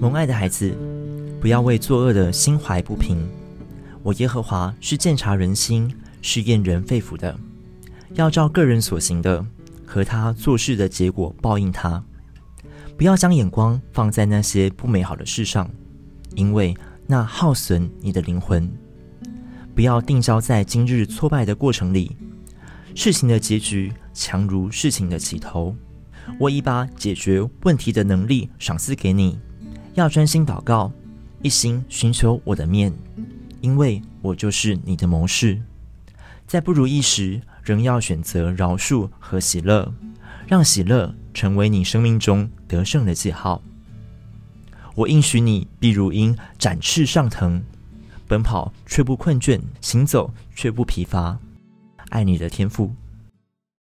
蒙爱的孩子，不要为作恶的心怀不平。我耶和华是鉴察人心、试验人肺腑的，要照个人所行的和他做事的结果报应他。不要将眼光放在那些不美好的事上，因为那耗损你的灵魂。不要定焦在今日挫败的过程里，事情的结局强如事情的起头。我已把解决问题的能力赏赐给你。要专心祷告，一心寻求我的面，因为我就是你的谋士。在不如意时，仍要选择饶恕和喜乐，让喜乐成为你生命中得胜的记号。我应许你必如鹰展翅上腾，奔跑却不困倦，行走却不疲乏。爱你的天赋。